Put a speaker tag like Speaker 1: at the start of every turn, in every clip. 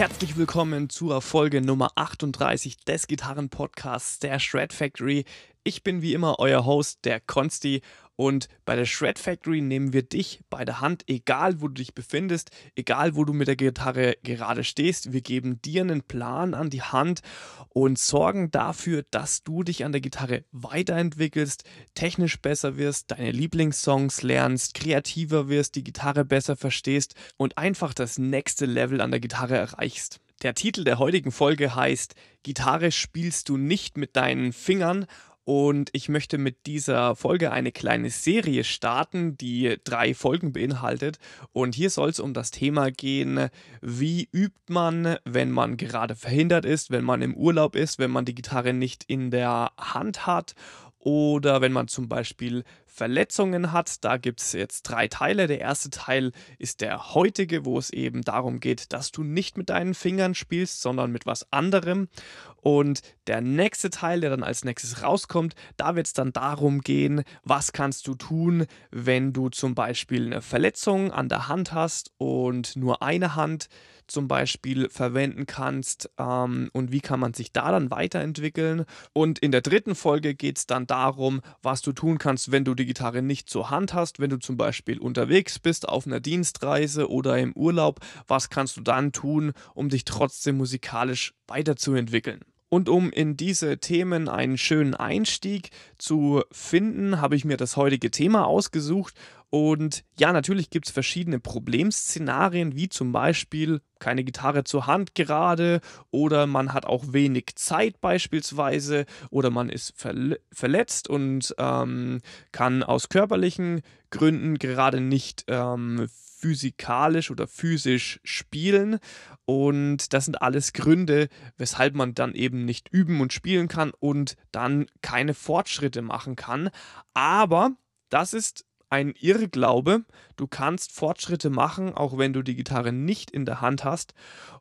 Speaker 1: Herzlich willkommen zur Folge Nummer 38 des Gitarrenpodcasts der Shred Factory. Ich bin wie immer euer Host, der Konsti, und bei der Shred Factory nehmen wir dich bei der Hand, egal wo du dich befindest, egal wo du mit der Gitarre gerade stehst. Wir geben dir einen Plan an die Hand und sorgen dafür, dass du dich an der Gitarre weiterentwickelst, technisch besser wirst, deine Lieblingssongs lernst, kreativer wirst, die Gitarre besser verstehst und einfach das nächste Level an der Gitarre erreichst. Der Titel der heutigen Folge heißt Gitarre spielst du nicht mit deinen Fingern und ich möchte mit dieser Folge eine kleine Serie starten, die drei Folgen beinhaltet. Und hier soll es um das Thema gehen, wie übt man, wenn man gerade verhindert ist, wenn man im Urlaub ist, wenn man die Gitarre nicht in der Hand hat oder wenn man zum Beispiel Verletzungen hat. Da gibt es jetzt drei Teile. Der erste Teil ist der heutige, wo es eben darum geht, dass du nicht mit deinen Fingern spielst, sondern mit was anderem. Und der nächste Teil, der dann als nächstes rauskommt, da wird es dann darum gehen, was kannst du tun, wenn du zum Beispiel eine Verletzung an der Hand hast und nur eine Hand zum Beispiel verwenden kannst ähm, und wie kann man sich da dann weiterentwickeln. Und in der dritten Folge geht es dann darum, was du tun kannst, wenn du die Gitarre nicht zur Hand hast, wenn du zum Beispiel unterwegs bist auf einer Dienstreise oder im Urlaub, was kannst du dann tun, um dich trotzdem musikalisch weiterzuentwickeln. Und um in diese Themen einen schönen Einstieg zu finden, habe ich mir das heutige Thema ausgesucht und ja, natürlich gibt es verschiedene Problemszenarien, wie zum Beispiel keine Gitarre zur Hand gerade oder man hat auch wenig Zeit beispielsweise oder man ist verle verletzt und ähm, kann aus körperlichen Gründen gerade nicht ähm, physikalisch oder physisch spielen. Und das sind alles Gründe, weshalb man dann eben nicht üben und spielen kann und dann keine Fortschritte machen kann. Aber das ist ein Irrglaube. Du kannst Fortschritte machen, auch wenn du die Gitarre nicht in der Hand hast.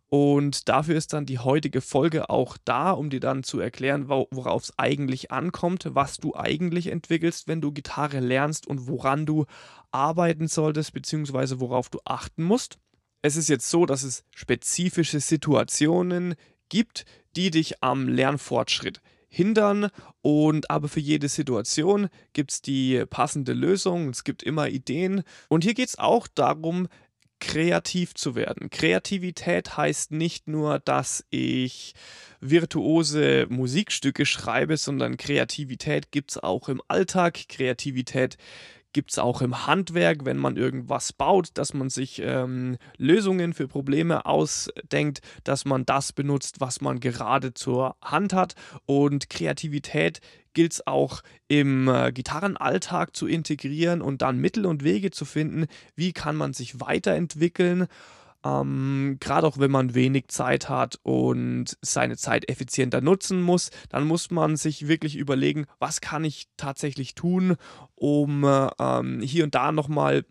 Speaker 1: Und dafür ist dann die heutige Folge auch da, um dir dann zu erklären, worauf es eigentlich ankommt, was du eigentlich entwickelst, wenn du Gitarre lernst und woran du arbeiten solltest, beziehungsweise worauf du achten musst. Es ist jetzt so, dass es spezifische Situationen gibt, die dich am Lernfortschritt hindern. Und aber für jede Situation gibt es die passende Lösung. Es gibt immer Ideen. Und hier geht es auch darum, kreativ zu werden. Kreativität heißt nicht nur, dass ich virtuose Musikstücke schreibe, sondern Kreativität gibt es auch im Alltag. Kreativität gibt es auch im Handwerk, wenn man irgendwas baut, dass man sich ähm, Lösungen für Probleme ausdenkt, dass man das benutzt, was man gerade zur Hand hat. Und Kreativität gilt es auch im äh, Gitarrenalltag zu integrieren und dann Mittel und Wege zu finden, wie kann man sich weiterentwickeln ähm, Gerade auch wenn man wenig Zeit hat und seine Zeit effizienter nutzen muss, dann muss man sich wirklich überlegen, was kann ich tatsächlich tun, um ähm, hier und da nochmal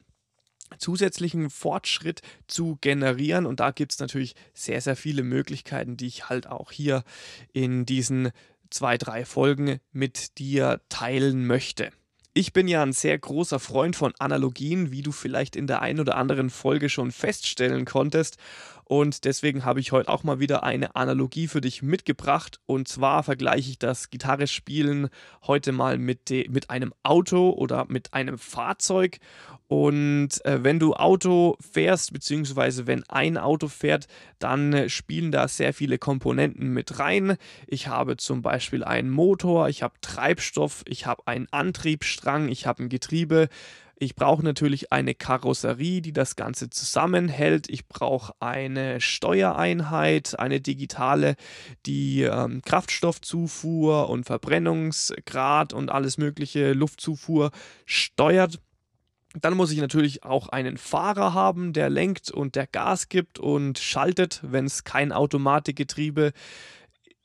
Speaker 1: zusätzlichen Fortschritt zu generieren. Und da gibt es natürlich sehr, sehr viele Möglichkeiten, die ich halt auch hier in diesen zwei, drei Folgen mit dir teilen möchte. Ich bin ja ein sehr großer Freund von Analogien, wie du vielleicht in der einen oder anderen Folge schon feststellen konntest. Und deswegen habe ich heute auch mal wieder eine Analogie für dich mitgebracht. Und zwar vergleiche ich das Gitarrespielen heute mal mit, mit einem Auto oder mit einem Fahrzeug. Und äh, wenn du Auto fährst, beziehungsweise wenn ein Auto fährt, dann äh, spielen da sehr viele Komponenten mit rein. Ich habe zum Beispiel einen Motor, ich habe Treibstoff, ich habe einen Antriebsstrang, ich habe ein Getriebe. Ich brauche natürlich eine Karosserie, die das Ganze zusammenhält. Ich brauche eine Steuereinheit, eine digitale, die ähm, Kraftstoffzufuhr und Verbrennungsgrad und alles mögliche Luftzufuhr steuert. Dann muss ich natürlich auch einen Fahrer haben, der lenkt und der Gas gibt und schaltet, wenn es kein Automatikgetriebe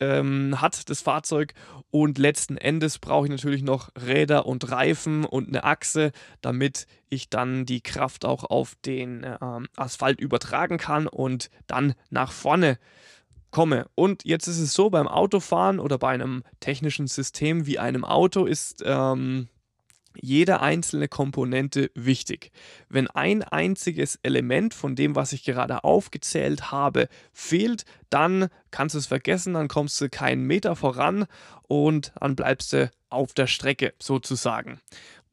Speaker 1: ähm, hat, das Fahrzeug. Und letzten Endes brauche ich natürlich noch Räder und Reifen und eine Achse, damit ich dann die Kraft auch auf den ähm, Asphalt übertragen kann und dann nach vorne komme. Und jetzt ist es so, beim Autofahren oder bei einem technischen System wie einem Auto ist... Ähm, jede einzelne Komponente wichtig. Wenn ein einziges Element von dem, was ich gerade aufgezählt habe, fehlt, dann kannst du es vergessen, dann kommst du keinen Meter voran und dann bleibst du auf der Strecke sozusagen.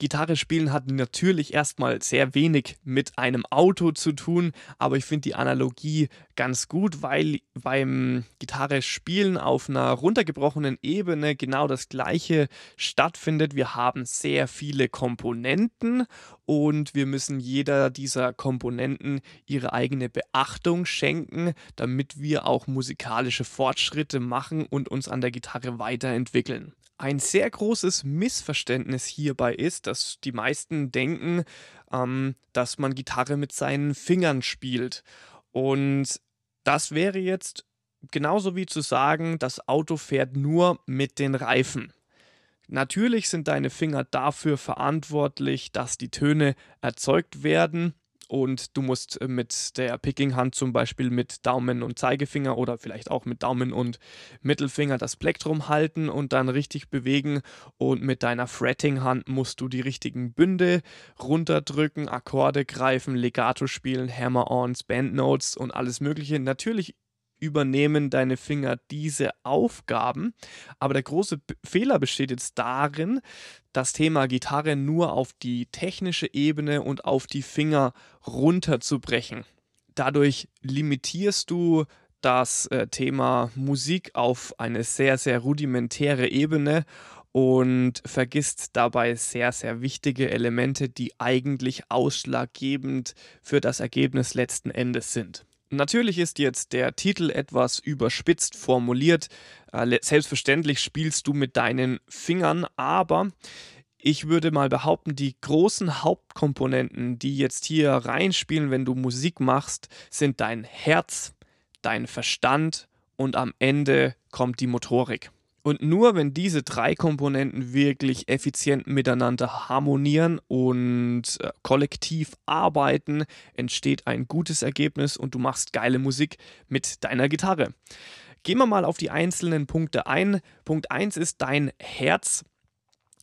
Speaker 1: Gitarre spielen hat natürlich erstmal sehr wenig mit einem Auto zu tun, aber ich finde die Analogie ganz gut, weil beim Gitarre spielen auf einer runtergebrochenen Ebene genau das gleiche stattfindet. Wir haben sehr viele Komponenten und wir müssen jeder dieser Komponenten ihre eigene Beachtung schenken, damit wir auch musikalische Fortschritte machen und uns an der Gitarre weiterentwickeln. Ein sehr großes Missverständnis hierbei ist, dass die meisten denken, ähm, dass man Gitarre mit seinen Fingern spielt. Und das wäre jetzt genauso wie zu sagen, das Auto fährt nur mit den Reifen. Natürlich sind deine Finger dafür verantwortlich, dass die Töne erzeugt werden und du musst äh, mit der Picking-Hand zum Beispiel mit Daumen und Zeigefinger oder vielleicht auch mit Daumen und Mittelfinger das Plektrum halten und dann richtig bewegen und mit deiner Fretting-Hand musst du die richtigen Bünde runterdrücken, Akkorde greifen, Legato spielen, Hammer-Ons, Bandnotes und alles mögliche. Natürlich übernehmen deine Finger diese Aufgaben. Aber der große Fehler besteht jetzt darin, das Thema Gitarre nur auf die technische Ebene und auf die Finger runterzubrechen. Dadurch limitierst du das äh, Thema Musik auf eine sehr, sehr rudimentäre Ebene und vergisst dabei sehr, sehr wichtige Elemente, die eigentlich ausschlaggebend für das Ergebnis letzten Endes sind. Natürlich ist jetzt der Titel etwas überspitzt formuliert. Äh, selbstverständlich spielst du mit deinen Fingern, aber ich würde mal behaupten, die großen Hauptkomponenten, die jetzt hier reinspielen, wenn du Musik machst, sind dein Herz, dein Verstand und am Ende kommt die Motorik. Und nur wenn diese drei Komponenten wirklich effizient miteinander harmonieren und äh, kollektiv arbeiten, entsteht ein gutes Ergebnis und du machst geile Musik mit deiner Gitarre. Gehen wir mal auf die einzelnen Punkte ein. Punkt 1 ist dein Herz.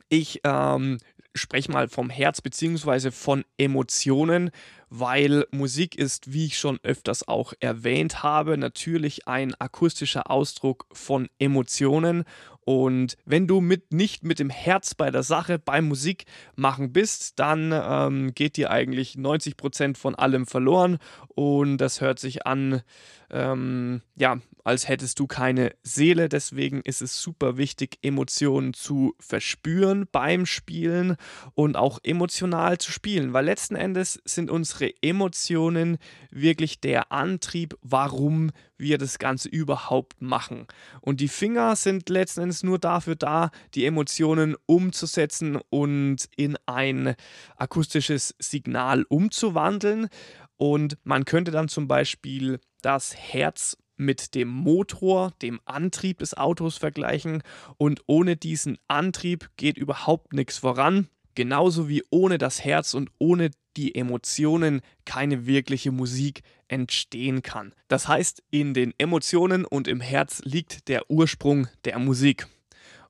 Speaker 1: Ich ähm, spreche mal vom Herz bzw. von Emotionen, weil Musik ist, wie ich schon öfters auch erwähnt habe, natürlich ein akustischer Ausdruck von Emotionen. Und wenn du mit, nicht mit dem Herz bei der Sache, beim Musikmachen bist, dann ähm, geht dir eigentlich 90% von allem verloren. Und das hört sich an, ähm, ja, als hättest du keine Seele. Deswegen ist es super wichtig, Emotionen zu verspüren beim Spielen und auch emotional zu spielen, weil letzten Endes sind unsere Emotionen wirklich der Antrieb, warum wir das Ganze überhaupt machen. Und die Finger sind letzten Endes nur dafür da, die Emotionen umzusetzen und in ein akustisches Signal umzuwandeln. Und man könnte dann zum Beispiel das Herz mit dem Motor, dem Antrieb des Autos vergleichen und ohne diesen Antrieb geht überhaupt nichts voran. Genauso wie ohne das Herz und ohne die Emotionen keine wirkliche Musik entstehen kann. Das heißt, in den Emotionen und im Herz liegt der Ursprung der Musik.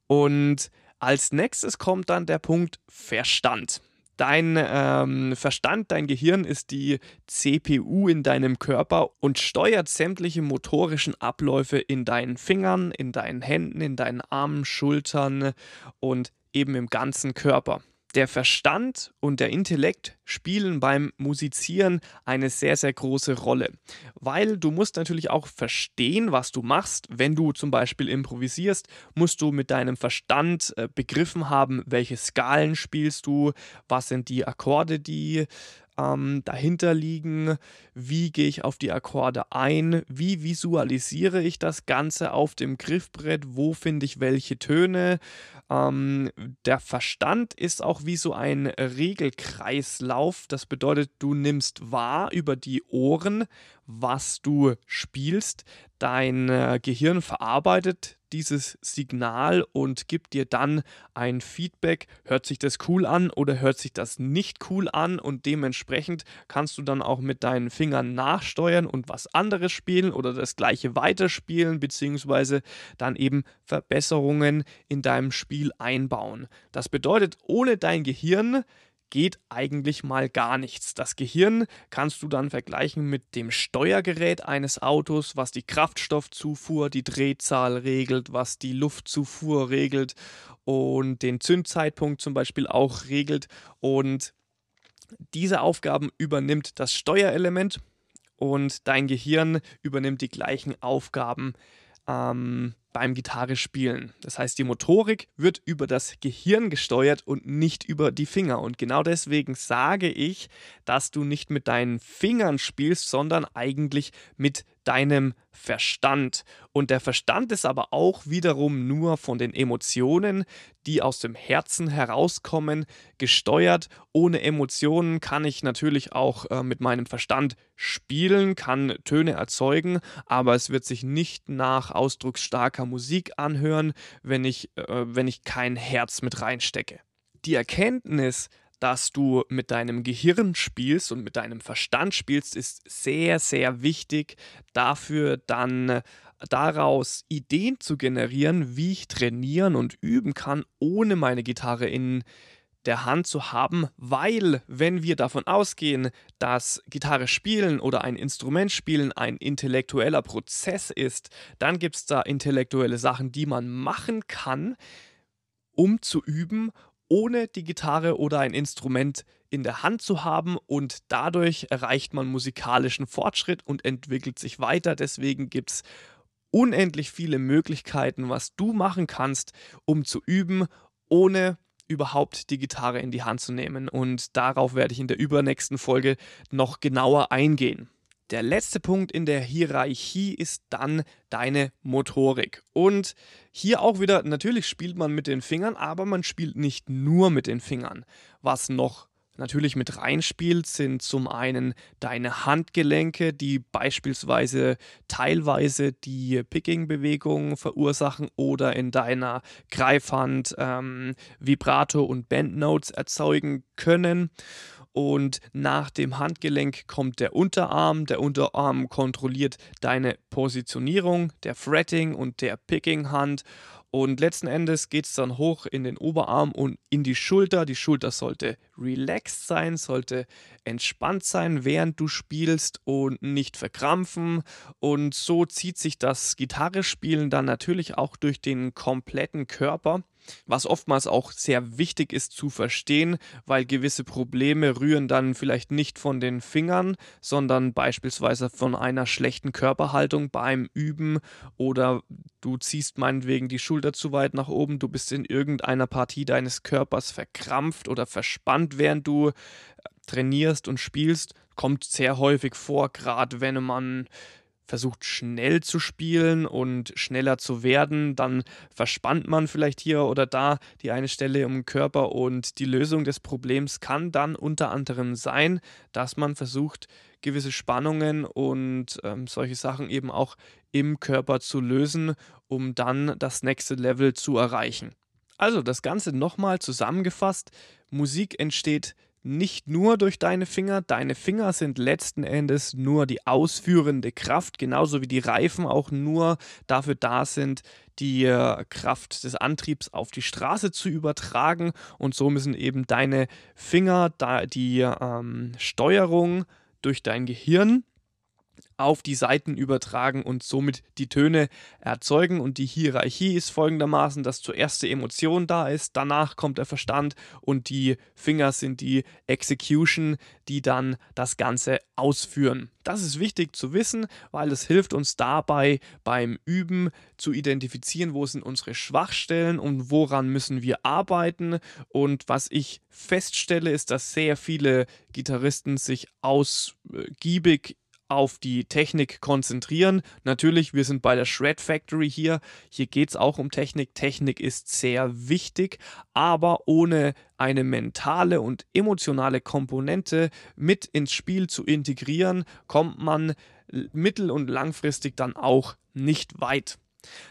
Speaker 1: Und als nächstes kommt dann der Punkt Verstand. Dein ähm, Verstand, dein Gehirn ist die CPU in deinem Körper und steuert sämtliche motorischen Abläufe in deinen Fingern, in deinen Händen, in deinen Armen, Schultern und eben im ganzen Körper der Verstand und der Intellekt spielen beim Musizieren eine sehr, sehr große Rolle. Weil du musst natürlich auch verstehen, was du machst. Wenn du zum Beispiel improvisierst, musst du mit deinem Verstand äh, begriffen haben, welche Skalen spielst du, was sind die Akkorde, die ähm, dahinter liegen, wie gehe ich auf die Akkorde ein, wie visualisiere ich das Ganze auf dem Griffbrett, wo finde ich welche Töne. Ähm, der Verstand ist auch wie so ein Regelkreislauf. Das bedeutet, du nimmst wahr über die Ohren, was du spielst. Dein äh, Gehirn verarbeitet dieses Signal und gibt dir dann ein Feedback, hört sich das cool an oder hört sich das nicht cool an und dementsprechend kannst du dann auch mit deinen Fingern nachsteuern und was anderes spielen oder das gleiche weiterspielen beziehungsweise dann eben Verbesserungen in deinem Spiel einbauen. Das bedeutet, ohne dein Gehirn geht eigentlich mal gar nichts. Das Gehirn kannst du dann vergleichen mit dem Steuergerät eines Autos, was die Kraftstoffzufuhr, die Drehzahl regelt, was die Luftzufuhr regelt und den Zündzeitpunkt zum Beispiel auch regelt. Und diese Aufgaben übernimmt das Steuerelement und dein Gehirn übernimmt die gleichen Aufgaben ähm, beim Gitarre spielen. Das heißt, die Motorik wird über das Gehirn gesteuert und nicht über die Finger. Und genau deswegen sage ich, dass du nicht mit deinen Fingern spielst, sondern eigentlich mit deinem Verstand. Und der Verstand ist aber auch wiederum nur von den Emotionen, die aus dem Herzen herauskommen, gesteuert. Ohne Emotionen kann ich natürlich auch äh, mit meinem Verstand spielen, kann Töne erzeugen, aber es wird sich nicht nach ausdrucksstarker Musik anhören, wenn ich, äh, wenn ich kein Herz mit reinstecke. Die Erkenntnis, dass du mit deinem Gehirn spielst und mit deinem Verstand spielst, ist sehr, sehr wichtig dafür, dann daraus Ideen zu generieren, wie ich trainieren und üben kann, ohne meine Gitarre in der Hand zu haben, weil wenn wir davon ausgehen, dass Gitarre spielen oder ein Instrument spielen ein intellektueller Prozess ist, dann gibt es da intellektuelle Sachen, die man machen kann, um zu üben ohne die Gitarre oder ein Instrument in der Hand zu haben und dadurch erreicht man musikalischen Fortschritt und entwickelt sich weiter. Deswegen gibt es unendlich viele Möglichkeiten, was du machen kannst, um zu üben, ohne überhaupt die Gitarre in die Hand zu nehmen. Und darauf werde ich in der übernächsten Folge noch genauer eingehen. Der letzte Punkt in der Hierarchie ist dann deine Motorik. Und hier auch wieder, natürlich spielt man mit den Fingern, aber man spielt nicht nur mit den Fingern. Was noch natürlich mit reinspielt, sind zum einen deine Handgelenke, die beispielsweise teilweise die Picking-Bewegung verursachen oder in deiner Greifhand ähm, Vibrato und Bandnotes erzeugen können und nach dem Handgelenk kommt der Unterarm. Der Unterarm kontrolliert deine Positionierung, der Fretting und der Picking-Hand. Und letzten Endes geht es dann hoch in den Oberarm und in die Schulter. Die Schulter sollte relaxed sein, sollte entspannt sein, während du spielst und nicht verkrampfen. Und so zieht sich das Gitarrespielen dann natürlich auch durch den kompletten Körper was oftmals auch sehr wichtig ist zu verstehen, weil gewisse Probleme rühren dann vielleicht nicht von den Fingern, sondern beispielsweise von einer schlechten Körperhaltung beim Üben oder du ziehst meinetwegen die Schulter zu weit nach oben, du bist in irgendeiner Partie deines Körpers verkrampft oder verspannt, während du äh, trainierst und spielst, kommt sehr häufig vor, gerade wenn man versucht schnell zu spielen und schneller zu werden, dann verspannt man vielleicht hier oder da die eine Stelle im Körper und die Lösung des Problems kann dann unter anderem sein, dass man versucht, gewisse Spannungen und ähm, solche Sachen eben auch im Körper zu lösen, um dann das nächste Level zu erreichen. Also das Ganze nochmal zusammengefasst, Musik entsteht nicht nur durch deine Finger. Deine Finger sind letzten Endes nur die ausführende Kraft, genauso wie die Reifen auch nur dafür da sind, die äh, Kraft des Antriebs auf die Straße zu übertragen. Und so müssen eben deine Finger da die ähm, Steuerung durch dein Gehirn auf die Seiten übertragen und somit die Töne erzeugen. Und die Hierarchie ist folgendermaßen, dass zuerst die Emotion da ist, danach kommt der Verstand und die Finger sind die Execution, die dann das Ganze ausführen. Das ist wichtig zu wissen, weil es hilft uns dabei beim Üben zu identifizieren, wo sind unsere Schwachstellen und woran müssen wir arbeiten. Und was ich feststelle, ist, dass sehr viele Gitarristen sich ausgiebig auf die Technik konzentrieren. Natürlich, wir sind bei der Shred Factory hier. Hier geht es auch um Technik. Technik ist sehr wichtig, aber ohne eine mentale und emotionale Komponente mit ins Spiel zu integrieren, kommt man mittel- und langfristig dann auch nicht weit.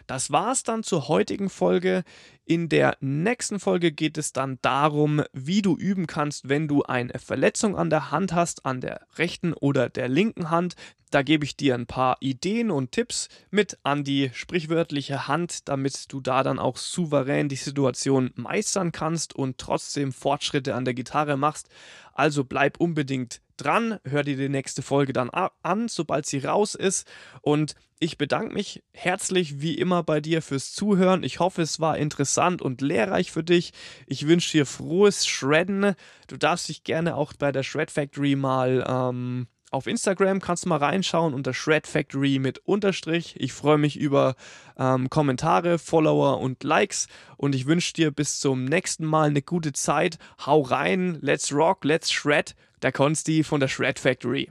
Speaker 1: Das war's dann zur heutigen Folge. In der nächsten Folge geht es dann darum, wie du üben kannst, wenn du eine Verletzung an der Hand hast, an der rechten oder der linken Hand. Da gebe ich dir ein paar Ideen und Tipps mit an die sprichwörtliche Hand, damit du da dann auch souverän die Situation meistern kannst und trotzdem Fortschritte an der Gitarre machst. Also bleib unbedingt dran, hör dir die nächste Folge dann an, sobald sie raus ist. Und ich bedanke mich herzlich wie immer bei dir fürs Zuhören. Ich hoffe, es war interessant und lehrreich für dich. Ich wünsche dir frohes Shredden. Du darfst dich gerne auch bei der Shred Factory mal ähm, auf Instagram kannst du mal reinschauen unter Shred Factory mit Unterstrich. Ich freue mich über ähm, Kommentare, Follower und Likes und ich wünsche dir bis zum nächsten Mal eine gute Zeit. Hau rein, let's rock, let's shred. Der Konsti von der Shred Factory.